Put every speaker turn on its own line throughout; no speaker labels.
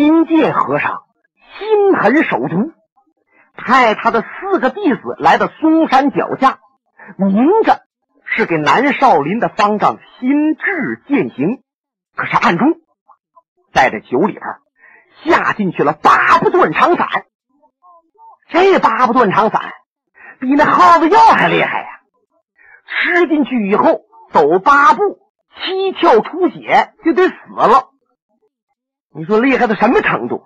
新建和尚心狠手毒，派他的四个弟子来到嵩山脚下，明着是给南少林的方丈心智践行，可是暗中在这酒里边下进去了八不断肠散。这八不断肠散比那耗子药还厉害呀！吃进去以后，走八步，七窍出血就得死了。你说厉害到什么程度？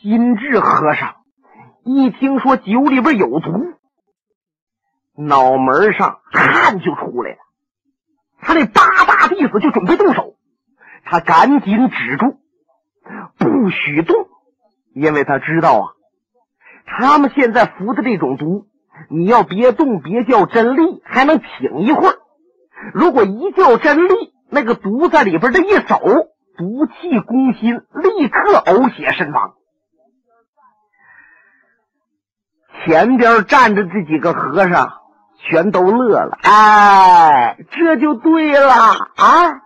心智和尚一听说酒里边有毒，脑门上汗就出来了。他那八大弟子就准备动手，他赶紧止住，不许动，因为他知道啊，他们现在服的这种毒，你要别动，别叫真力，还能挺一会儿。如果一叫真力，那个毒在里边这一走。毒气攻心，立刻呕血身亡。前边站着这几个和尚全都乐了，哎，这就对了啊！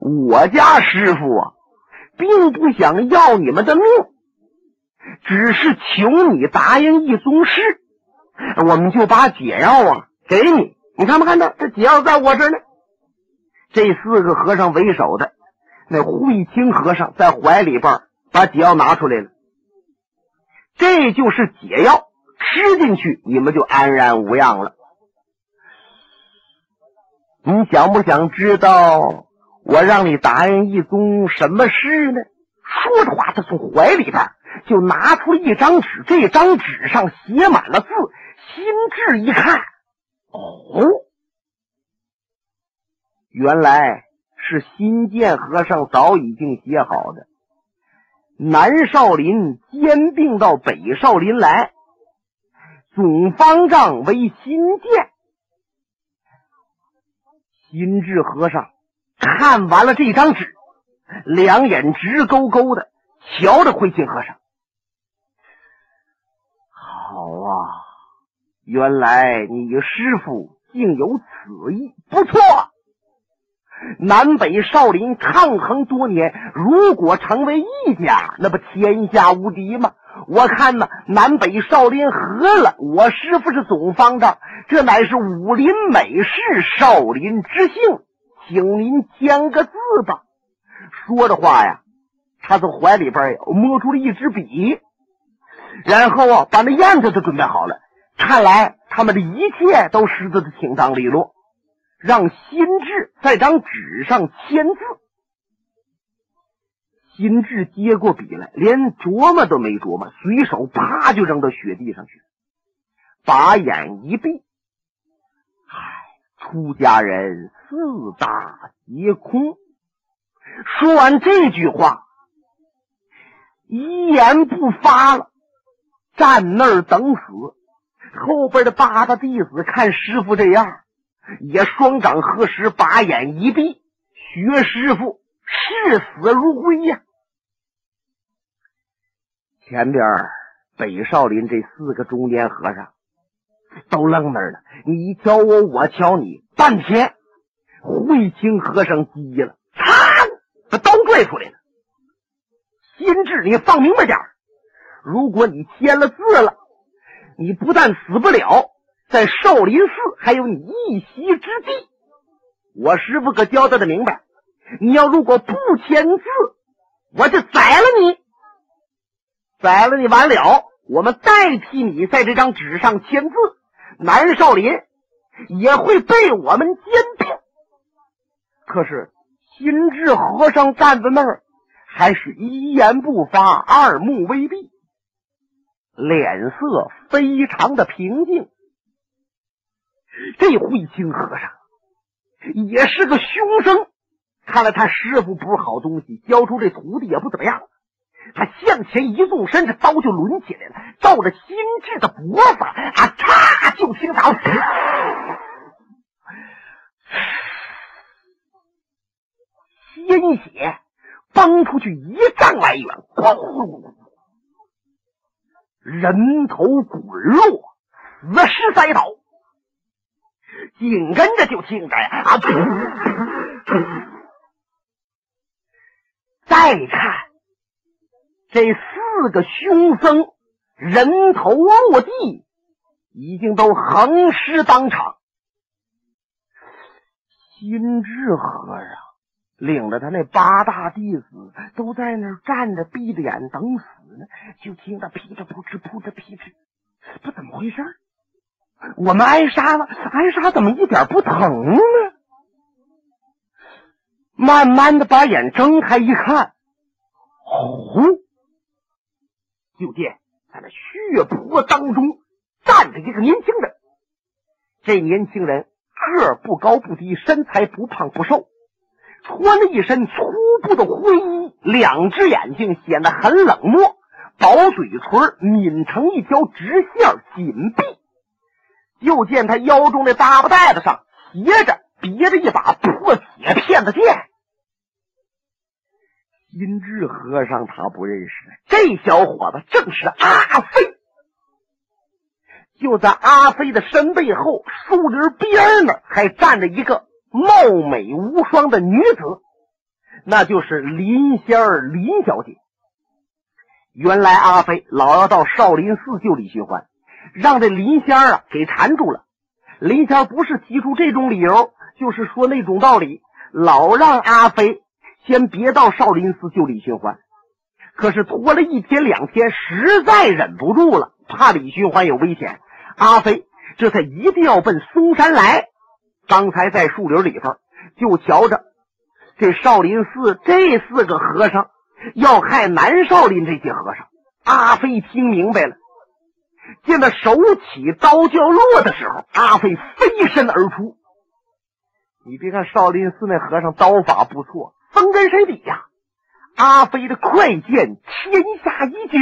我家师傅啊，并不想要你们的命，只是求你答应一宗事，我们就把解药啊给你。你看没看到？这解药在我这呢。这四个和尚为首的。那慧清和尚在怀里边把解药拿出来了，这就是解药，吃进去你们就安然无恙了。你想不想知道我让你答应一宗什么事呢？说着话，他从怀里边就拿出了一张纸，这张纸上写满了字。心智一看，哦，原来。是新建和尚早已经写好的，南少林兼并到北少林来，总方丈为新建。心智和尚看完了这张纸，两眼直勾勾的瞧着慧清和尚。好啊，原来你师傅竟有此意，不错。南北少林抗衡多年，如果成为一家，那不天下无敌吗？我看呢，南北少林合了，我师傅是总方丈，这乃是武林美事，少林之幸，请您签个字吧。说着话呀，他从怀里边摸出了一支笔，然后啊，把那砚子都准备好了。看来他们的一切都实的挺当利落。让心智在张纸上签字。心智接过笔来，连琢磨都没琢磨，随手啪就扔到雪地上去，把眼一闭。唉，出家人四大皆空。说完这句话，一言不发了，站那儿等死。后边的八大弟子看师傅这样。也双掌合十，把眼一闭，学师傅视死如归呀。前边北少林这四个中年和尚都愣那儿了，你瞧我，我瞧你，半天，慧清和尚急了，嚓，把刀拽出来了。心智，你放明白点如果你签了字了，你不但死不了。在少林寺还有你一席之地，我师傅可交代的明白。你要如果不签字，我就宰了你。宰了你完了，我们代替你在这张纸上签字，南少林也会被我们兼并。可是心智和尚站在那儿，还是一言不发，二目微闭，脸色非常的平静。这慧清和尚也是个凶生，看来他师傅不是好东西，教出这徒弟也不怎么样。他向前一纵身，这刀就抡起来了，照着心智的脖子啊，嚓！就听到鲜血崩出去一丈来远，咣！人头滚落，死尸栽倒。紧跟着就听着呀，啊！再看这四个凶僧人头落地，已经都横尸当场。心智和尚领着他那八大弟子都在那儿站着，闭着眼等死呢。就听着噼里扑哧、扑哧噼哧，不怎么回事我们挨杀了，挨杀怎么一点不疼呢？慢慢的把眼睁开一看，哦，就见在那血泊当中站着一个年轻人。这年轻人个儿不高不低，身材不胖不瘦，穿了一身粗布的灰衣，两只眼睛显得很冷漠，薄嘴唇抿成一条直线，紧闭。就见他腰中的大布袋子上斜着别着一把破铁片子剑。金智和尚他不认识，这小伙子正是阿飞。就在阿飞的身背后，树林边呢，还站着一个貌美无双的女子，那就是林仙儿林小姐。原来阿飞老要到少林寺救李寻欢，让这林仙儿啊给缠住了。林仙儿不是提出这种理由，就是说那种道理，老让阿飞。先别到少林寺救李寻欢，可是拖了一天两天，实在忍不住了，怕李寻欢有危险，阿飞这才一定要奔嵩山来。刚才在树林里头，就瞧着这少林寺这四个和尚要害南少林这些和尚。阿飞听明白了，见他手起刀就要落的时候，阿飞飞身而出。你别看少林寺那和尚刀法不错。分跟谁比呀？阿飞的快剑天下一绝，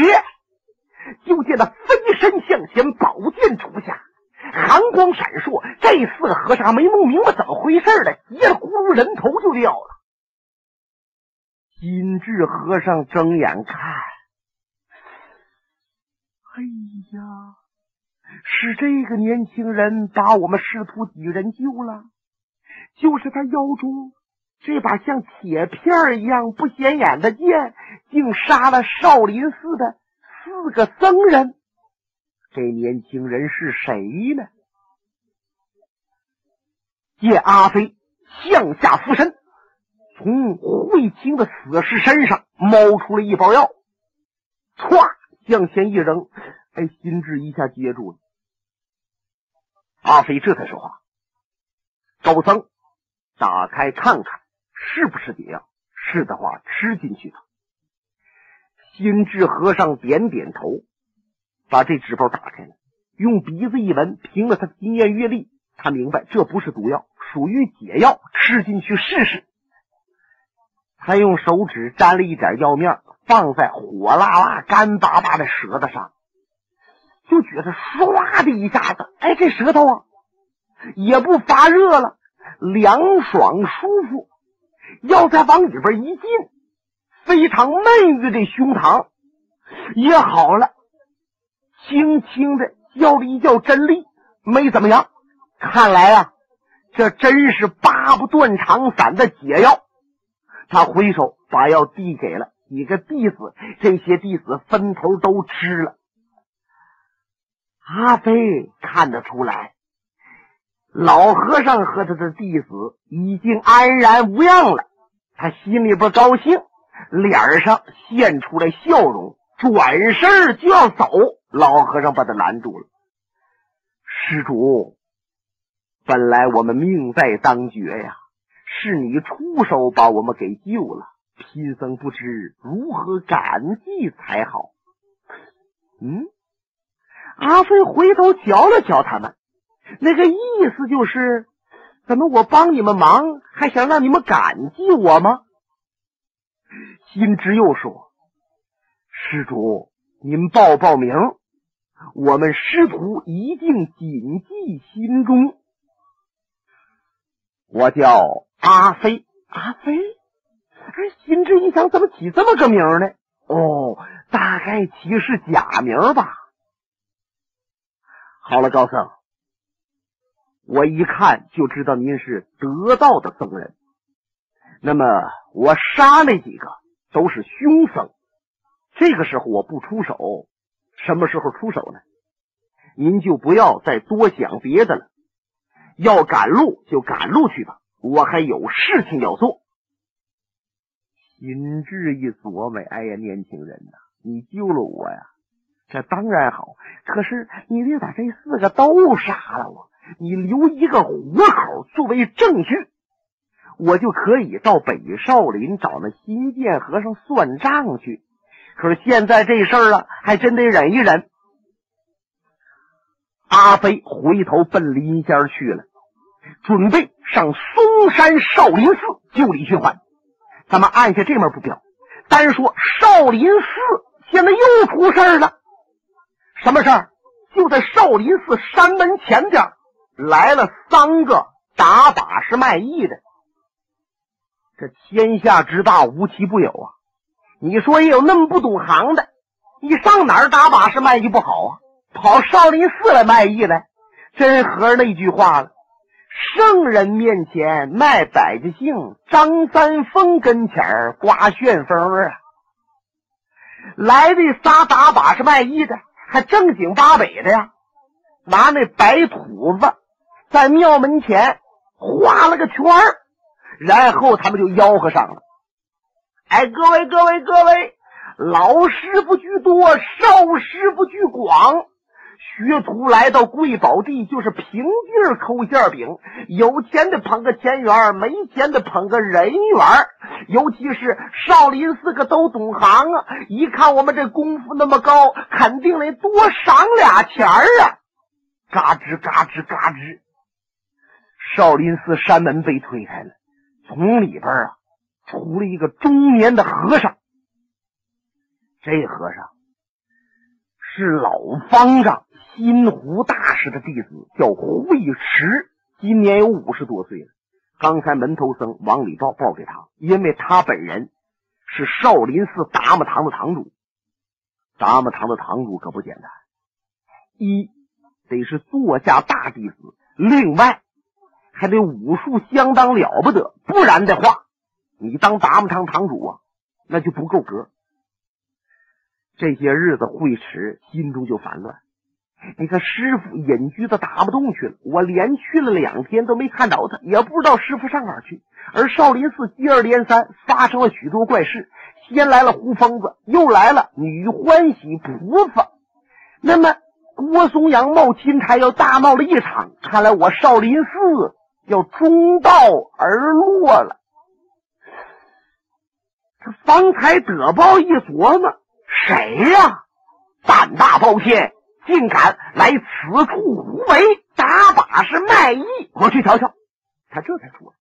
就见他飞身向前，宝剑出下，寒光闪烁。这四个和尚没弄明白怎么回事的，一咕噜人头就掉了。金智和尚睁眼看，哎呀，是这个年轻人把我们师徒几人救了，就是他腰中。这把像铁片一样不显眼的剑，竟杀了少林寺的四个僧人。这年轻人是谁呢？见阿飞向下俯身，从慧清的死尸身上猫出了一包药，歘向前一扔，哎，心智一下接住了。阿飞这才说话：“高僧，打开看看。”是不是解药？是的话，吃进去吧。心智和尚点点头，把这纸包打开了，用鼻子一闻，凭了他的经验阅历，他明白这不是毒药，属于解药，吃进去试试。他用手指沾了一点药面，放在火辣辣、干巴巴的舌头上，就觉得唰的一下子，哎，这舌头啊也不发热了，凉爽舒服。要再往里边一进，非常闷郁的胸膛也好了，轻轻的叫了一叫真力，没怎么样。看来啊，这真是八不断肠散的解药。他挥手把药递给了几个弟子，这些弟子分头都吃了。阿飞看得出来。老和尚和他的弟子已经安然无恙了，他心里边高兴，脸上现出来笑容，转身就要走。老和尚把他拦住了：“施主，本来我们命在当绝呀，是你出手把我们给救了，贫僧不知如何感激才好。”嗯，阿飞回头瞧了瞧他们。那个意思就是，怎么我帮你们忙，还想让你们感激我吗？心知又说：“施主，您报报名，我们师徒一定谨记心中。我叫阿飞，阿飞。哎，心知一想，怎么起这么个名呢？哦，大概起是假名吧。好了，高僧。”我一看就知道您是得道的僧人，那么我杀那几个都是凶僧，这个时候我不出手，什么时候出手呢？您就不要再多想别的了，要赶路就赶路去吧，我还有事情要做。心智一琢磨，哎呀，年轻人呐，你救了我呀，这当然好。可是你得把这四个都杀了我，你留一个活口作为证据，我就可以到北少林找那新建和尚算账去。可是现在这事儿啊，还真得忍一忍。阿飞回头奔林仙去了，准备上嵩山少林寺救李寻欢。咱们按下这面不表，单说少林寺现在又出事了。什么事儿？就在少林寺山门前边来了三个打把式卖艺的。这天下之大，无奇不有啊！你说也有那么不懂行的，你上哪儿打把式卖艺不好啊？跑少林寺来卖艺来，真合那句话了。圣人面前卖百家姓，张三丰跟前刮旋风啊！来的仨打把式卖艺的，还正经八百的呀，拿那白土子在庙门前画了个圈然后他们就吆喝上了：“哎，各位各位各位，老师傅居多，少师傅居广。”学徒来到贵宝地，就是平地抠馅饼。有钱的捧个钱元，没钱的捧个人缘。尤其是少林寺个都懂行啊，一看我们这功夫那么高，肯定得多赏俩钱儿啊！嘎吱嘎吱嘎吱，少林寺山门被推开了，从里边啊出了一个中年的和尚。这和尚是老方丈。新湖大师的弟子叫慧池，今年有五十多岁了。刚才门头僧往里报，报给他，因为他本人是少林寺达摩堂的堂主。达摩堂的堂主可不简单，一得是座下大弟子，另外还得武术相当了不得，不然的话，你当达摩堂堂主啊，那就不够格。这些日子，慧池心中就烦乱。你看，师傅隐居的打不动去了，我连去了两天都没看着他，也不知道师傅上哪儿去。而少林寺接二连三发生了许多怪事，先来了胡疯子，又来了女欢喜菩萨，那么郭松阳冒金台要大闹了一场，看来我少林寺要中道而落了。这方才得报一琢磨，谁呀？胆大包天！竟敢来此处胡为，打把式卖艺！我去瞧瞧。他这才出来，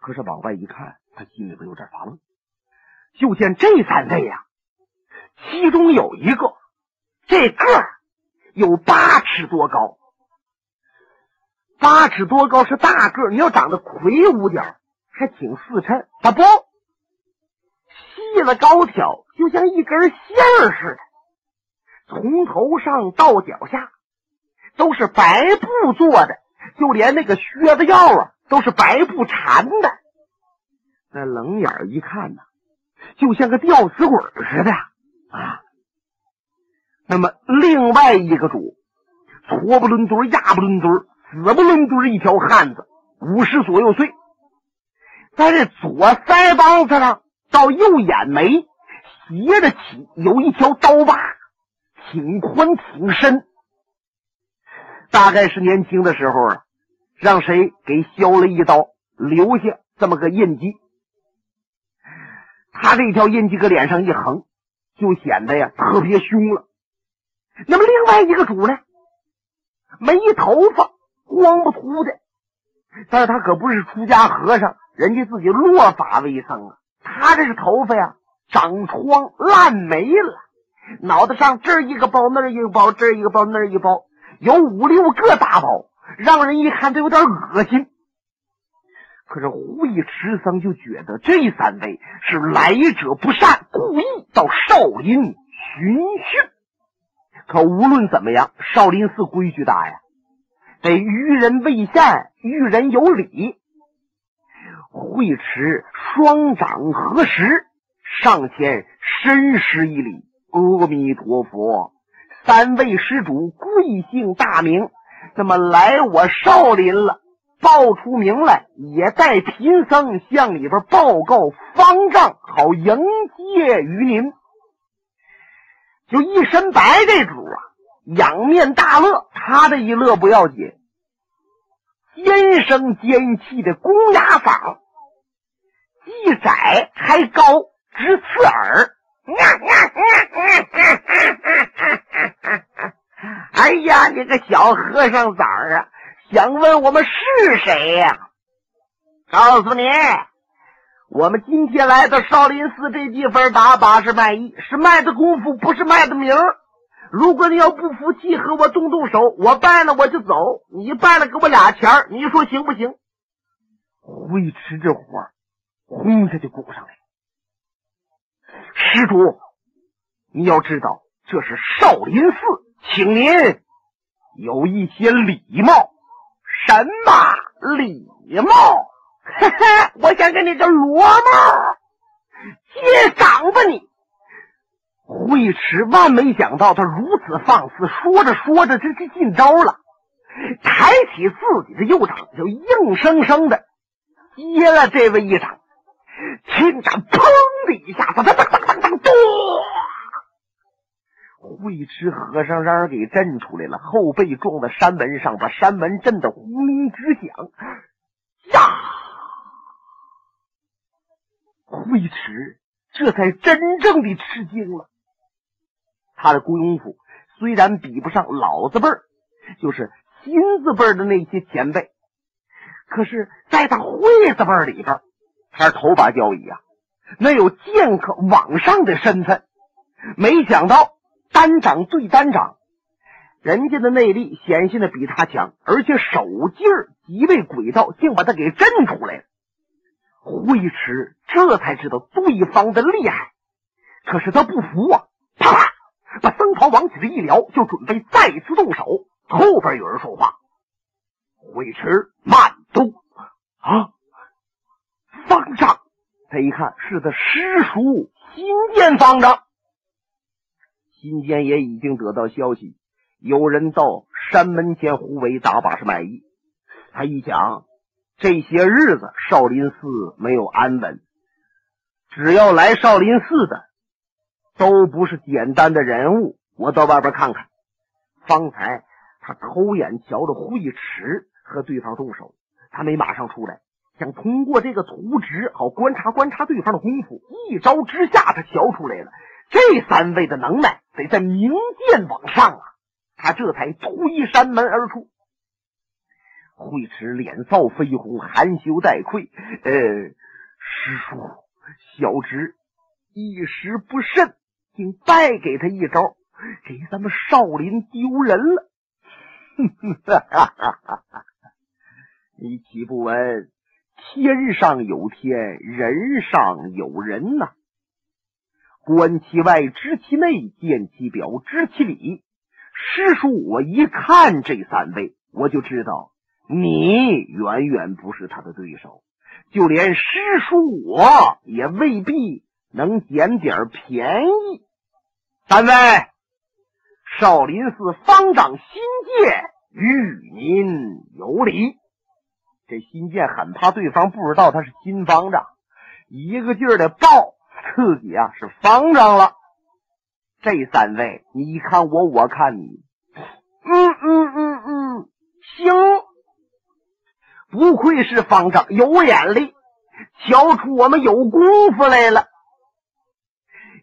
可是往外一看，他心里边有点发愣。就见这三位呀，其中有一个，这个有八尺多高，八尺多高是大个你要长得魁梧点还挺四衬。他不，细了高挑，就像一根线儿似的。从头上到脚下都是白布做的，就连那个靴子腰啊都是白布缠的。那冷眼一看呢，就像个吊死鬼似的啊。那么另外一个主，矬不伦墩、压不伦墩、死不伦墩一条汉子，五十左右岁，在这左腮帮子上到右眼眉斜着起有一条刀疤。挺宽挺深，大概是年轻的时候啊，让谁给削了一刀，留下这么个印记。他这条印记搁脸上一横，就显得呀特别凶了。那么另外一个主呢，没头发，光不秃的，但是他可不是出家和尚，人家自己落发为僧啊。他这是头发呀长疮烂没了。脑袋上这一个包，那一个包，这一个包，那一个包，有五六个大包，让人一看都有点恶心。可是慧持僧就觉得这三位是来者不善，故意到少林寻衅。可无论怎么样，少林寺规矩大呀，得于人为善，于人有礼。慧持双掌合十。上前深施一礼：“阿弥陀佛，三位施主贵姓大名？那么来我少林了，报出名来，也带贫僧向里边报告方丈，好迎接于您。”就一身白这主啊，仰面大乐。他这一乐不要紧，尖声尖气的公鸭嗓，既窄还高，直刺耳。哎呀，你个小和尚崽儿啊！想问我们是谁呀？告诉你，我们今天来到少林寺这地方打把式卖艺，是卖的功夫，不是卖的名儿。如果你要不服气，和我动动手，我拜了我就走。你拜了给我俩钱，你说行不行？慧持这火，轰下就鼓上来。施主，你要知道这是少林寺，请您有一些礼貌。什么礼貌？哈哈，我想跟你这罗帽接掌吧你！慧持万没想到他如此放肆，说着说着这就进招了，抬起自己的右掌，就硬生生的接了这位一掌。青掌砰的一下子，当当当当当，咚！慧持和尚让人给震出来了，后背撞在山门上，把山门震得轰鸣直响。呀！慧持这才真正的吃惊了。他的功夫虽然比不上老子辈儿，就是新字辈的那些前辈，可是在他会子辈里边。他是头把交椅啊，那有剑客往上的身份。没想到单掌对单掌，人家的内力显现的比他强，而且手劲儿极为诡道，竟把他给震出来了。慧持这才知道对方的厉害，可是他不服啊！啪，把僧袍往起这一撩，就准备再次动手。后边有人说话：“慧持，慢动啊！”方丈，他一看是他师叔新建方丈。新建也已经得到消息，有人到山门前胡为打把式卖艺。他一想，这些日子少林寺没有安稳，只要来少林寺的都不是简单的人物。我到外边看看。方才他偷眼瞧着慧持和对方动手，他没马上出来。想通过这个图纸，好观察观察对方的功夫。一招之下，他瞧出来了，这三位的能耐得在明剑往上啊！他这才推山门而出。慧持脸臊绯红，含羞带愧：“呃，师叔，小侄一时不慎，竟败给他一招，给咱们少林丢人了。”哼哼，哈哈哈哈哈你岂不闻？天上有天，人上有人呐。观其外，知其内；见其表，知其里。师叔，我一看这三位，我就知道你远远不是他的对手。就连师叔我也未必能捡点便宜。三位，少林寺方丈新界与您有礼。这新建很怕对方不知道他是新方丈，一个劲儿的报自己啊是方丈了。这三位，你看我，我看你，嗯嗯嗯嗯，行，不愧是方丈，有眼力，瞧出我们有功夫来了。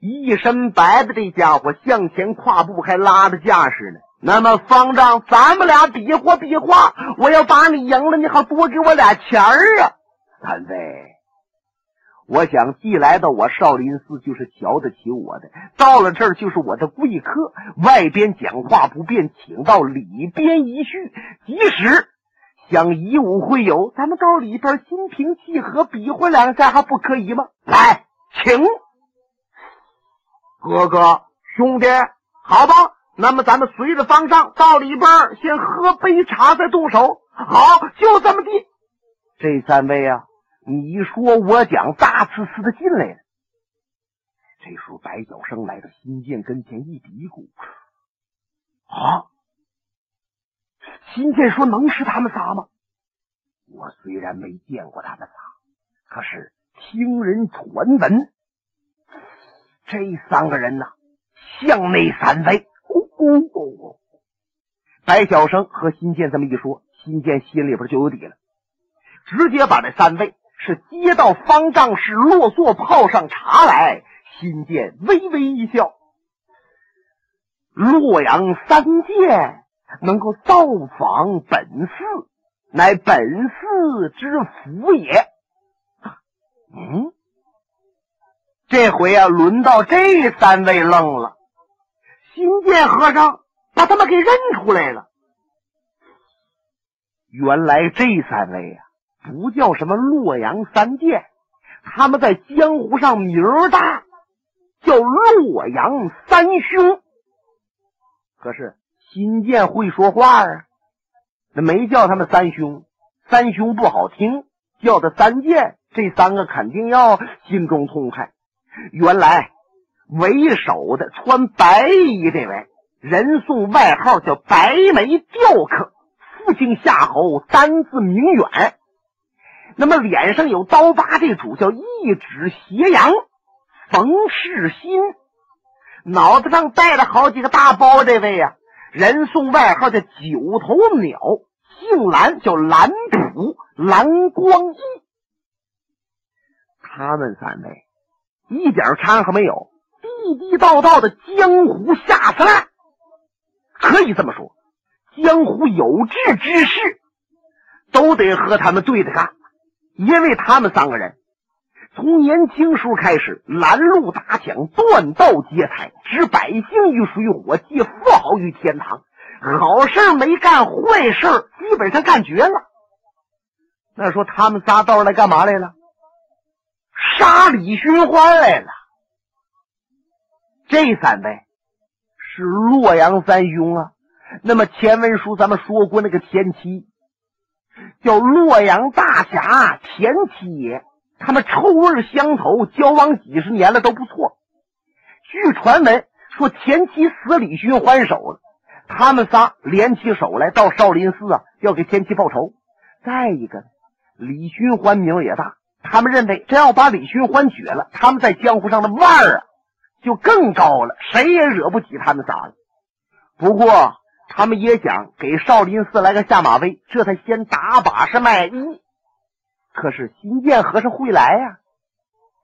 一身白的这家伙向前跨步，还拉着架势呢。那么方丈，咱们俩比划比划，我要把你赢了，你好多给我俩钱儿啊！谭飞，我想既来到我少林寺，就是瞧得起我的；到了这儿，就是我的贵客。外边讲话不便，请到里边一叙。即使想以武会友，咱们到里边心平气和比划两下，还不可以吗？来，请哥哥兄弟，好吧。那么咱们随着方丈到里边，先喝杯茶，再动手。好，就这么地。这三位啊，你说我讲，大呲呲的进来了。这时候，白晓生来到新建跟前，一嘀咕：“啊！”新建说：“能是他们仨吗？”我虽然没见过他们仨，可是听人传闻，这三个人呐，像那三位。白晓生和新建这么一说，新建心里边就有底了，直接把这三位是接到方丈室落座泡上茶来。新建微微一笑，洛阳三剑能够造访本寺。乃本寺之福也。嗯，这回啊，轮到这三位愣了。新剑和尚把他们给认出来了。原来这三位啊，不叫什么洛阳三剑，他们在江湖上名大，叫洛阳三兄。可是新建会说话啊。那没叫他们三兄，三兄不好听，叫他三剑，这三个肯定要心中痛快。原来为首的穿白衣这位人送外号叫白眉雕刻，父亲夏侯，单字明远。那么脸上有刀疤，这主叫一指斜阳，冯世新。脑子上戴了好几个大包，这位呀。人送外号叫九头鸟，姓蓝，叫蓝普蓝光义。他们三位一点掺和没有，地地道道的江湖下三滥。可以这么说，江湖有志之士都得和他们对着干，因为他们三个人。从年轻时候开始，拦路打抢，断道劫财，置百姓于水火，借富豪于天堂。好事没干，坏事基本上干绝了。那说他们仨到这来干嘛来了？杀李寻欢来了。这三位是洛阳三兄啊。那么前文书咱们说过，那个田七叫洛阳大侠田七爷。他们臭味相投，交往几十年了都不错。据传闻说，前妻死李寻欢手了，他们仨联起手来到少林寺啊，要给前妻报仇。再一个呢，李寻欢名也大，他们认为只要把李寻欢绝了，他们在江湖上的腕儿啊就更高了，谁也惹不起他们仨了。不过，他们也想给少林寺来个下马威，这才先打把式卖艺。可是新建和尚会来呀，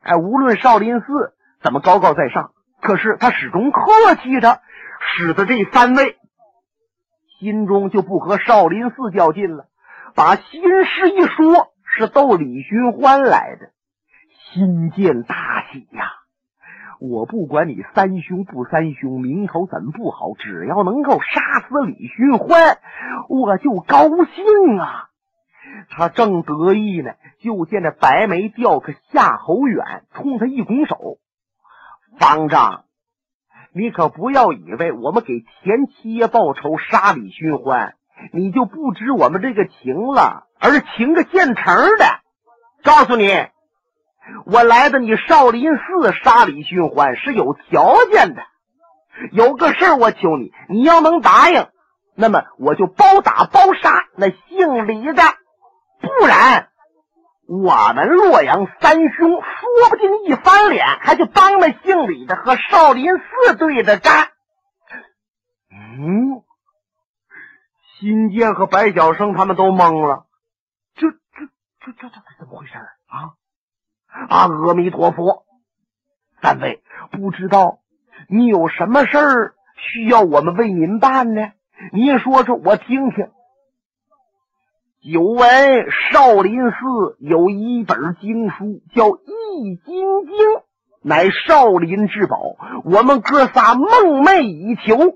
哎，无论少林寺怎么高高在上，可是他始终客气着，使得这三位心中就不和少林寺较劲了。把心事一说，是逗李寻欢来的。新建大喜呀！我不管你三兄不三兄，名头怎么不好，只要能够杀死李寻欢，我就高兴啊！他正得意呢，就见这白眉雕刻夏侯远冲他一拱手：“方丈，你可不要以为我们给前七爷报仇杀李寻欢，你就不知我们这个情了，而情个现成的。告诉你，我来的你少林寺杀李寻欢是有条件的，有个事儿我求你，你要能答应，那么我就包打包杀那姓李的。”不然，我们洛阳三兄说不定一翻脸，还就帮那姓李的和少林寺对着干。嗯，新建和白晓生他们都懵了，这、这、这、这、这怎么回事啊？阿弥陀佛，三位不知道你有什么事儿需要我们为您办呢？您说说，我听听。久闻少林寺有一本经书，叫《易筋经》，乃少林之宝。我们哥仨梦寐以求，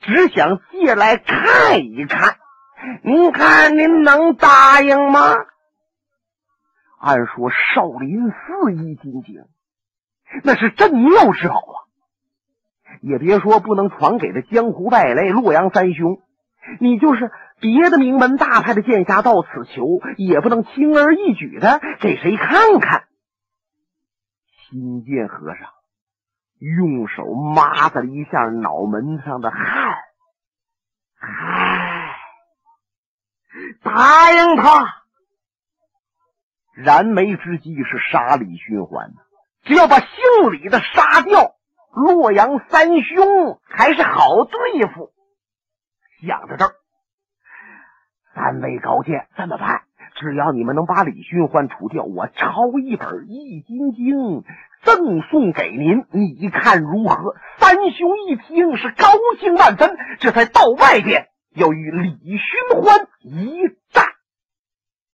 只想借来看一看。您看，您能答应吗？按说少林寺《易筋经》那是镇庙之宝啊，也别说不能传给这江湖败类洛阳三兄，你就是。别的名门大派的剑侠到此求，也不能轻而易举的给谁看看。新建和尚用手抹了一下脑门上的汗。唉，答应他。燃眉之计是杀李寻欢只要把姓李的杀掉，洛阳三兄还是好对付。想到这儿，三位高见，这么办？只要你们能把李寻欢除掉，我抄一本《易筋经》赠送给您，你看如何？三兄一听是高兴万分，这才到外边要与李寻欢一战。